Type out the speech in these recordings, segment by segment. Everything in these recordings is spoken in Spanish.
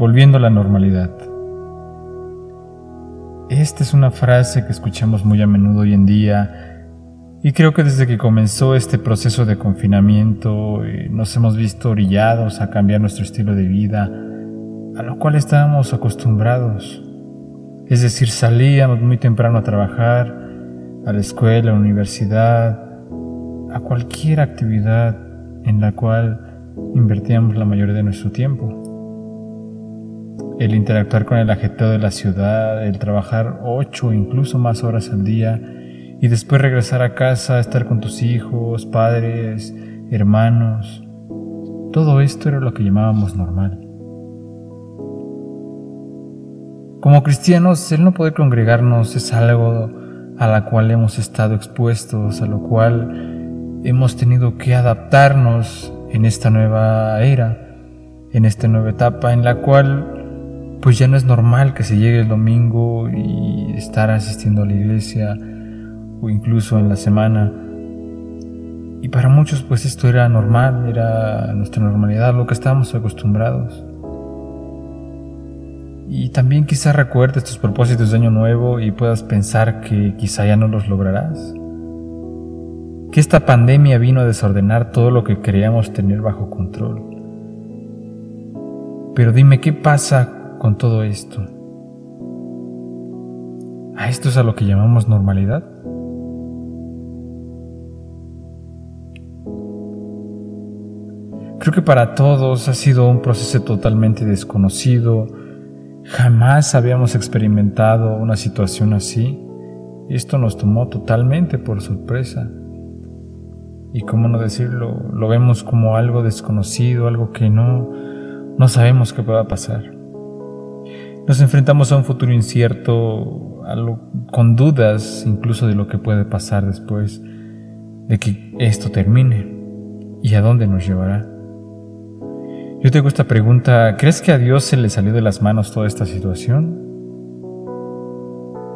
volviendo a la normalidad. Esta es una frase que escuchamos muy a menudo hoy en día y creo que desde que comenzó este proceso de confinamiento eh, nos hemos visto orillados a cambiar nuestro estilo de vida, a lo cual estábamos acostumbrados. Es decir, salíamos muy temprano a trabajar, a la escuela, a la universidad, a cualquier actividad en la cual invertíamos la mayoría de nuestro tiempo el interactuar con el ajetreo de la ciudad, el trabajar ocho o incluso más horas al día y después regresar a casa, estar con tus hijos, padres, hermanos. Todo esto era lo que llamábamos normal. Como cristianos, el no poder congregarnos es algo a la cual hemos estado expuestos, a lo cual hemos tenido que adaptarnos en esta nueva era, en esta nueva etapa en la cual pues ya no es normal que se llegue el domingo y estar asistiendo a la iglesia o incluso en la semana. Y para muchos pues esto era normal, era nuestra normalidad, lo que estábamos acostumbrados. Y también quizás recuerdes tus propósitos de año nuevo y puedas pensar que quizá ya no los lograrás. Que esta pandemia vino a desordenar todo lo que creíamos tener bajo control. Pero dime, ¿qué pasa con todo esto? ¿A esto es a lo que llamamos normalidad? Creo que para todos ha sido un proceso totalmente desconocido. Jamás habíamos experimentado una situación así. Esto nos tomó totalmente por sorpresa. Y cómo no decirlo, lo vemos como algo desconocido, algo que no, no sabemos que pueda pasar. Nos enfrentamos a un futuro incierto, con dudas incluso de lo que puede pasar después de que esto termine y a dónde nos llevará. Yo tengo esta pregunta, ¿crees que a Dios se le salió de las manos toda esta situación?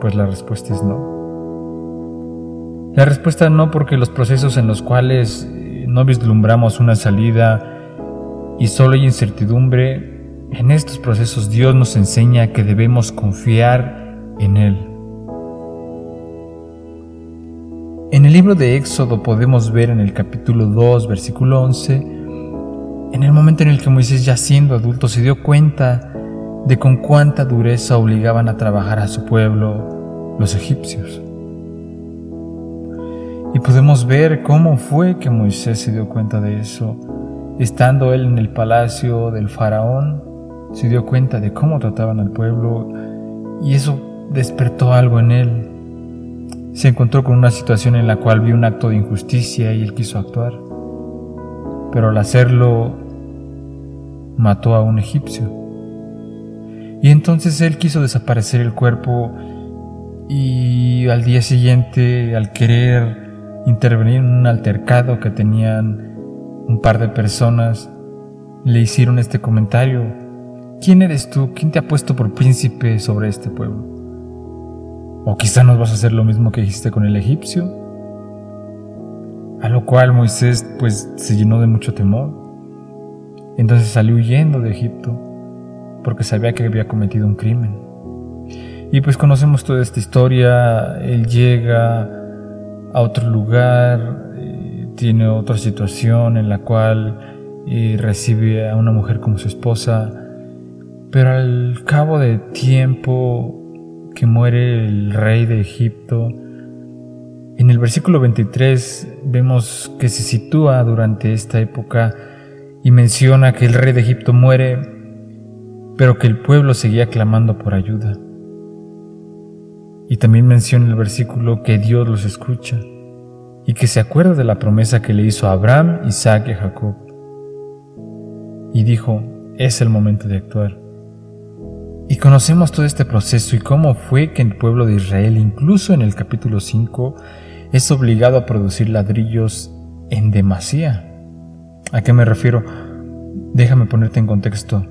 Pues la respuesta es no. La respuesta no porque los procesos en los cuales eh, no vislumbramos una salida y solo hay incertidumbre en estos procesos Dios nos enseña que debemos confiar en Él. En el libro de Éxodo podemos ver en el capítulo 2, versículo 11, en el momento en el que Moisés ya siendo adulto se dio cuenta de con cuánta dureza obligaban a trabajar a su pueblo los egipcios. Y podemos ver cómo fue que Moisés se dio cuenta de eso, estando él en el palacio del faraón se dio cuenta de cómo trataban al pueblo y eso despertó algo en él. Se encontró con una situación en la cual vio un acto de injusticia y él quiso actuar. Pero al hacerlo mató a un egipcio. Y entonces él quiso desaparecer el cuerpo y al día siguiente, al querer intervenir en un altercado que tenían un par de personas, le hicieron este comentario ¿Quién eres tú? ¿Quién te ha puesto por príncipe sobre este pueblo? O quizá nos vas a hacer lo mismo que hiciste con el egipcio. A lo cual Moisés pues se llenó de mucho temor. Entonces salió huyendo de Egipto porque sabía que había cometido un crimen. Y pues conocemos toda esta historia. Él llega a otro lugar, eh, tiene otra situación en la cual eh, recibe a una mujer como su esposa pero al cabo de tiempo que muere el rey de Egipto, en el versículo 23 vemos que se sitúa durante esta época y menciona que el rey de Egipto muere, pero que el pueblo seguía clamando por ayuda. Y también menciona el versículo que Dios los escucha y que se acuerda de la promesa que le hizo a Abraham, Isaac y Jacob. Y dijo, es el momento de actuar. Y conocemos todo este proceso y cómo fue que el pueblo de Israel, incluso en el capítulo 5, es obligado a producir ladrillos en demasía. ¿A qué me refiero? Déjame ponerte en contexto.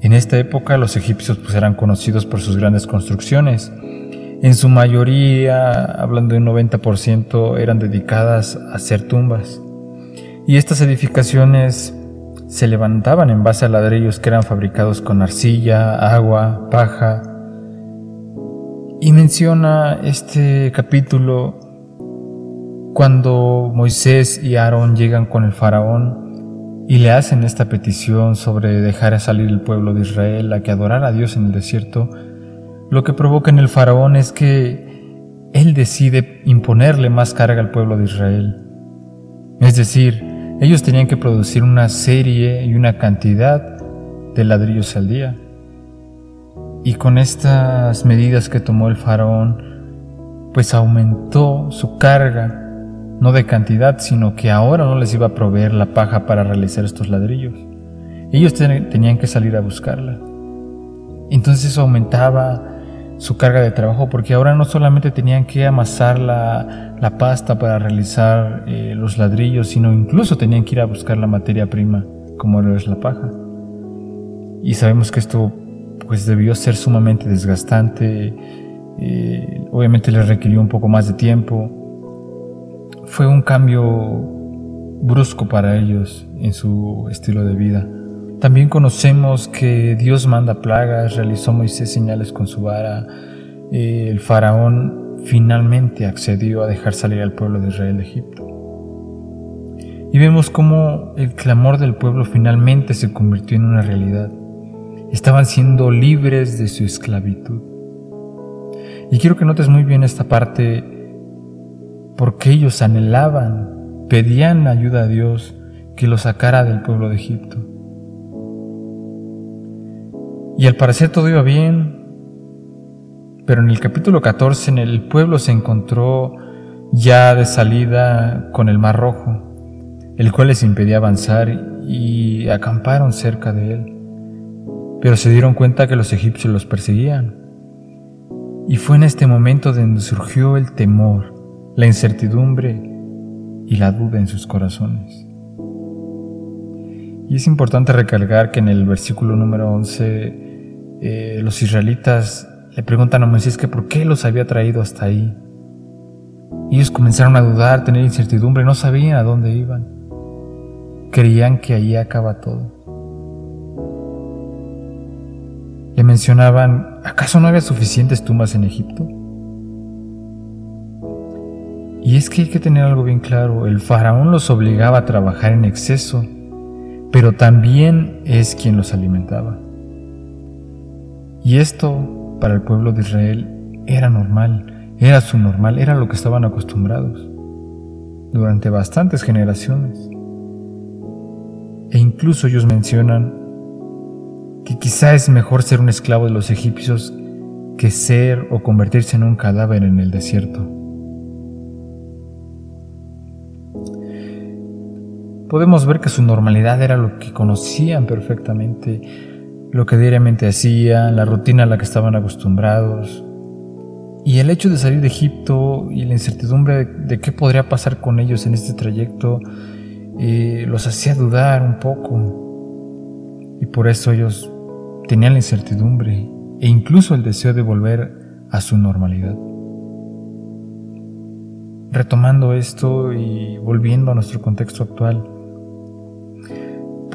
En esta época los egipcios pues, eran conocidos por sus grandes construcciones. En su mayoría, hablando de un 90%, eran dedicadas a hacer tumbas. Y estas edificaciones se levantaban en base a ladrillos que eran fabricados con arcilla, agua, paja. Y menciona este capítulo cuando Moisés y Aarón llegan con el faraón y le hacen esta petición sobre dejar a salir el pueblo de Israel a que adorara a Dios en el desierto, lo que provoca en el faraón es que él decide imponerle más carga al pueblo de Israel. Es decir, ellos tenían que producir una serie y una cantidad de ladrillos al día. Y con estas medidas que tomó el faraón, pues aumentó su carga, no de cantidad, sino que ahora no les iba a proveer la paja para realizar estos ladrillos. Ellos tenían que salir a buscarla. Entonces eso aumentaba su carga de trabajo porque ahora no solamente tenían que amasar la, pasta para realizar eh, los ladrillos, sino incluso tenían que ir a buscar la materia prima, como lo es la paja. Y sabemos que esto pues debió ser sumamente desgastante, eh, obviamente les requirió un poco más de tiempo. Fue un cambio brusco para ellos en su estilo de vida. También conocemos que Dios manda plagas, realizó Moisés señales con su vara. Eh, el faraón finalmente accedió a dejar salir al pueblo de Israel de Egipto. Y vemos cómo el clamor del pueblo finalmente se convirtió en una realidad. Estaban siendo libres de su esclavitud. Y quiero que notes muy bien esta parte porque ellos anhelaban, pedían ayuda a Dios que los sacara del pueblo de Egipto. Y al parecer todo iba bien, pero en el capítulo 14 en el pueblo se encontró ya de salida con el mar rojo, el cual les impedía avanzar y acamparon cerca de él. Pero se dieron cuenta que los egipcios los perseguían. Y fue en este momento donde surgió el temor, la incertidumbre y la duda en sus corazones. Y es importante recalcar que en el versículo número 11 eh, los israelitas le preguntan a Moisés que por qué los había traído hasta ahí. Ellos comenzaron a dudar, tener incertidumbre, no sabían a dónde iban. Creían que allí acaba todo. Le mencionaban, ¿acaso no había suficientes tumbas en Egipto? Y es que hay que tener algo bien claro, el faraón los obligaba a trabajar en exceso, pero también es quien los alimentaba. Y esto para el pueblo de Israel era normal, era su normal, era lo que estaban acostumbrados durante bastantes generaciones. E incluso ellos mencionan que quizá es mejor ser un esclavo de los egipcios que ser o convertirse en un cadáver en el desierto. Podemos ver que su normalidad era lo que conocían perfectamente, lo que diariamente hacían, la rutina a la que estaban acostumbrados. Y el hecho de salir de Egipto y la incertidumbre de, qué podría pasar con ellos en este trayecto eh, los hacía dudar un poco. Y por eso ellos tenían la incertidumbre e incluso el deseo de volver a su normalidad. Retomando esto y volviendo a nuestro contexto actual,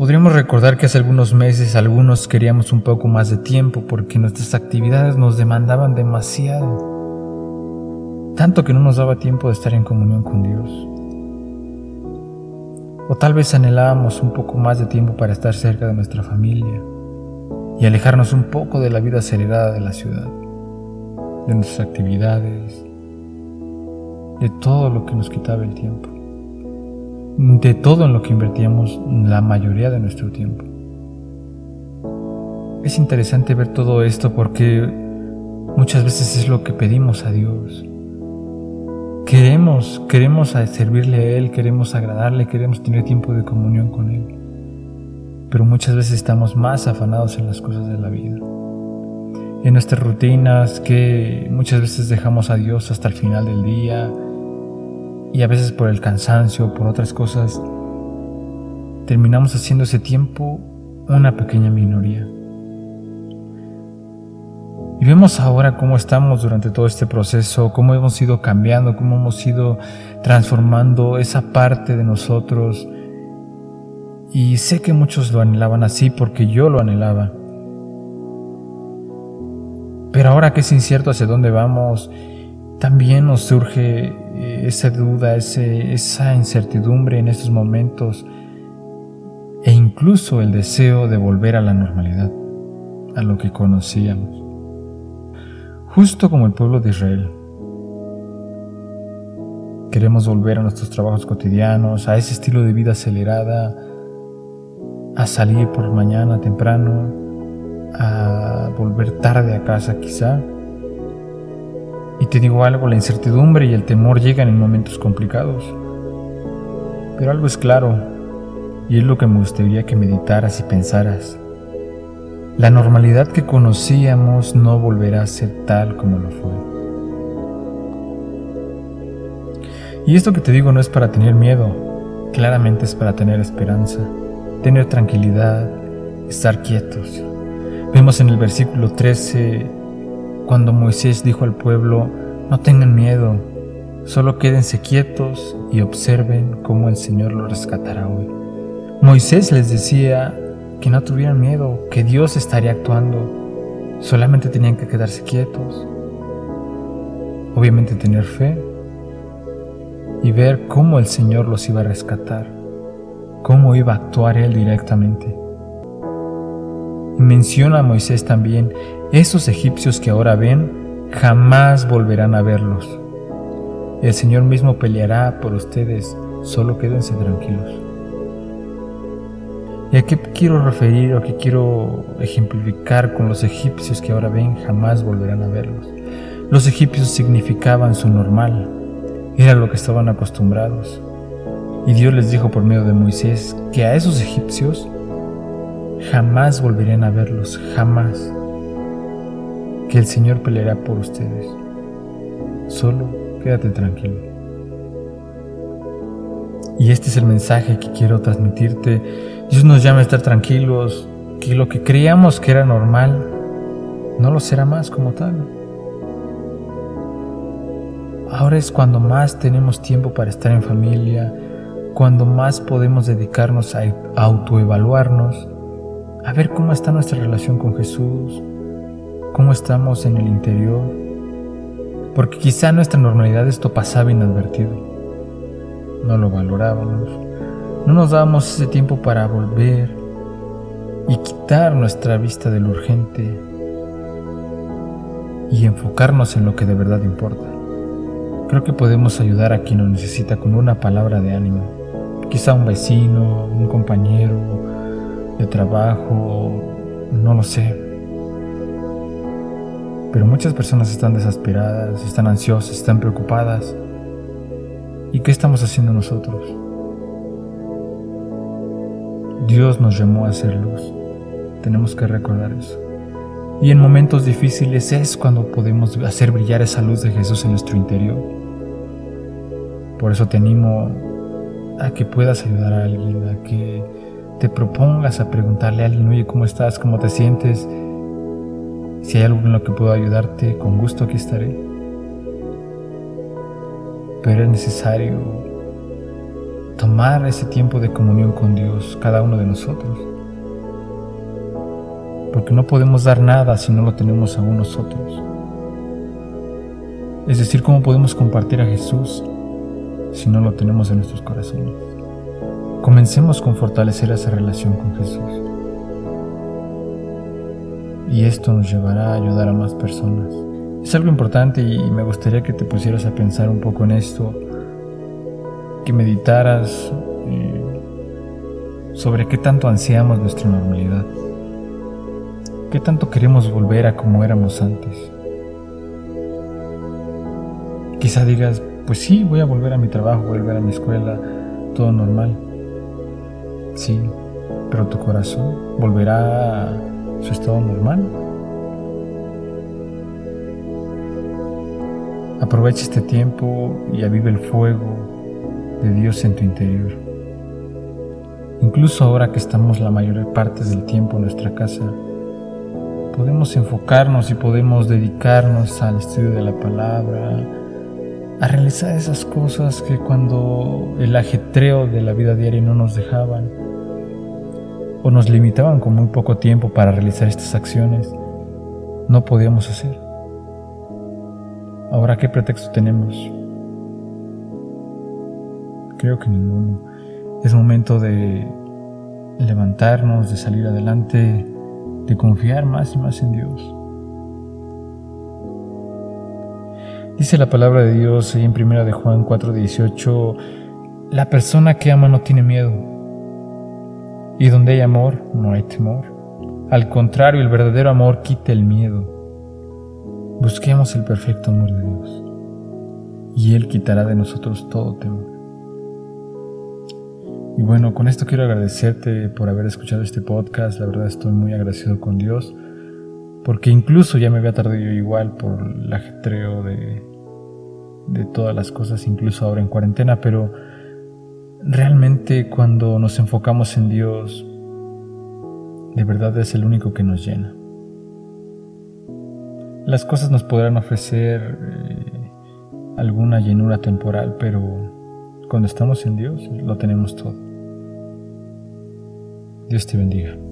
Podríamos recordar que hace algunos meses algunos queríamos un poco más de tiempo porque nuestras actividades nos demandaban demasiado, tanto que no nos daba tiempo de estar en comunión con Dios. O tal vez anhelábamos un poco más de tiempo para estar cerca de nuestra familia y alejarnos un poco de la vida acelerada de la ciudad, de nuestras actividades, de todo lo que nos quitaba el tiempo de todo en lo que invertíamos la mayoría de nuestro tiempo. Es interesante ver todo esto porque muchas veces es lo que pedimos a Dios. Queremos, queremos servirle a Él, queremos agradarle, queremos tener tiempo de comunión con Él. Pero muchas veces estamos más afanados en las cosas de la vida. En nuestras rutinas que muchas veces dejamos a Dios hasta el final del día, y a veces por el cansancio, por otras cosas, terminamos haciendo ese tiempo una pequeña minoría. Y vemos ahora cómo estamos durante todo este proceso, cómo hemos ido cambiando, cómo hemos ido transformando esa parte de nosotros. Y sé que muchos lo anhelaban así porque yo lo anhelaba. Pero ahora que es incierto hacia dónde vamos, también nos surge esa duda, esa incertidumbre en estos momentos e incluso el deseo de volver a la normalidad, a lo que conocíamos. Justo como el pueblo de Israel. Queremos volver a nuestros trabajos cotidianos, a ese estilo de vida acelerada, a salir por mañana temprano, a volver tarde a casa quizá. Y te digo algo, la incertidumbre y el temor llegan en momentos complicados. Pero algo es claro, y es lo que me gustaría que meditaras y pensaras. La normalidad que conocíamos no volverá a ser tal como lo fue. Y esto que te digo no es para tener miedo, claramente es para tener esperanza, tener tranquilidad, estar quietos. Vemos en el versículo 13 cuando Moisés dijo al pueblo, no tengan miedo, solo quédense quietos y observen cómo el Señor lo rescatará hoy. Moisés les decía que no tuvieran miedo, que Dios estaría actuando. Solamente tenían que quedarse quietos. Obviamente tener fe y ver cómo el Señor los iba a rescatar, cómo iba a actuar Él directamente. Y menciona a Moisés también, esos egipcios que ahora ven, jamás volverán a verlos. El Señor mismo peleará por ustedes, solo quédense tranquilos. ¿Y a qué quiero referir o qué quiero ejemplificar con los egipcios que ahora ven jamás volverán a verlos? Los egipcios significaban su normal, era lo que estaban acostumbrados. Y Dios les dijo por medio de Moisés que a esos egipcios jamás volverían a verlos, jamás. Que el Señor peleará por ustedes. Solo quédate tranquilo. Y este es el mensaje que quiero transmitirte Dios nos llama a estar tranquilos, que lo que creíamos que era normal no lo será más como tal. Ahora es cuando más tenemos tiempo para estar en familia, cuando más podemos dedicarnos a autoevaluarnos, a ver cómo está nuestra relación con Jesús, cómo estamos en el interior, porque quizá nuestra normalidad esto pasaba inadvertido, no lo valorábamos no nos damos ese tiempo para volver y quitar nuestra vista del urgente y enfocarnos en lo que de verdad importa. Creo que podemos ayudar a quien lo necesita con una palabra de ánimo. Quizá un vecino, un compañero de trabajo, no lo sé. Pero muchas personas están desesperadas, están ansiosas, están preocupadas. ¿Y qué estamos haciendo nosotros? Dios nos llamó a ser luz. Tenemos que recordar eso. Y en momentos difíciles es cuando podemos hacer brillar esa luz de Jesús en nuestro interior. Por eso te animo a que puedas ayudar a alguien, a que te propongas a preguntarle a alguien, oye, ¿cómo estás? ¿Cómo te sientes? Si hay algo en lo que puedo ayudarte, con gusto aquí estaré. Pero es necesario tomar ese tiempo de comunión con Dios, cada uno de nosotros. Porque no podemos dar nada si no lo tenemos aún nosotros. Es decir, ¿cómo podemos compartir a Jesús si no lo tenemos en nuestros corazones? Comencemos con fortalecer esa relación con Jesús. Y esto nos llevará a ayudar a más personas. Es algo importante y me gustaría que te pusieras a pensar un poco en esto que meditaras eh, sobre qué tanto ansiamos nuestra normalidad, qué tanto queremos volver a como éramos antes. Quizá digas, pues sí, voy a volver a mi trabajo, volver a mi escuela, todo normal. Sí, pero tu corazón volverá a su estado normal. Aprovecha este tiempo y aviva el fuego de Dios en tu interior. Incluso ahora que estamos la mayor parte del tiempo en nuestra casa, podemos enfocarnos y podemos dedicarnos al estudio de la palabra, a realizar esas cosas que cuando el ajetreo de la vida diaria no nos dejaban, o nos limitaban con muy poco tiempo para realizar estas acciones, no podíamos hacer. Ahora, ¿qué pretexto tenemos? Creo que ninguno. Es momento de levantarnos, de salir adelante, de confiar más y más en Dios. Dice la palabra de Dios ahí en 1 de Juan 4:18, la persona que ama no tiene miedo. Y donde hay amor, no hay temor. Al contrario, el verdadero amor quita el miedo. Busquemos el perfecto amor de Dios, y Él quitará de nosotros todo temor. Y bueno, con esto quiero agradecerte por haber escuchado este podcast. La verdad estoy muy agradecido con Dios, porque incluso ya me había tardado yo igual por el ajetreo de, de todas las cosas, incluso ahora en cuarentena, pero cuando nos enfocamos en Dios, de verdad es el único que nos llena. Las cosas nos podrán ofrecer eh, alguna llenura temporal, pero cuando estamos en Dios lo tenemos todo. Dios te bendiga.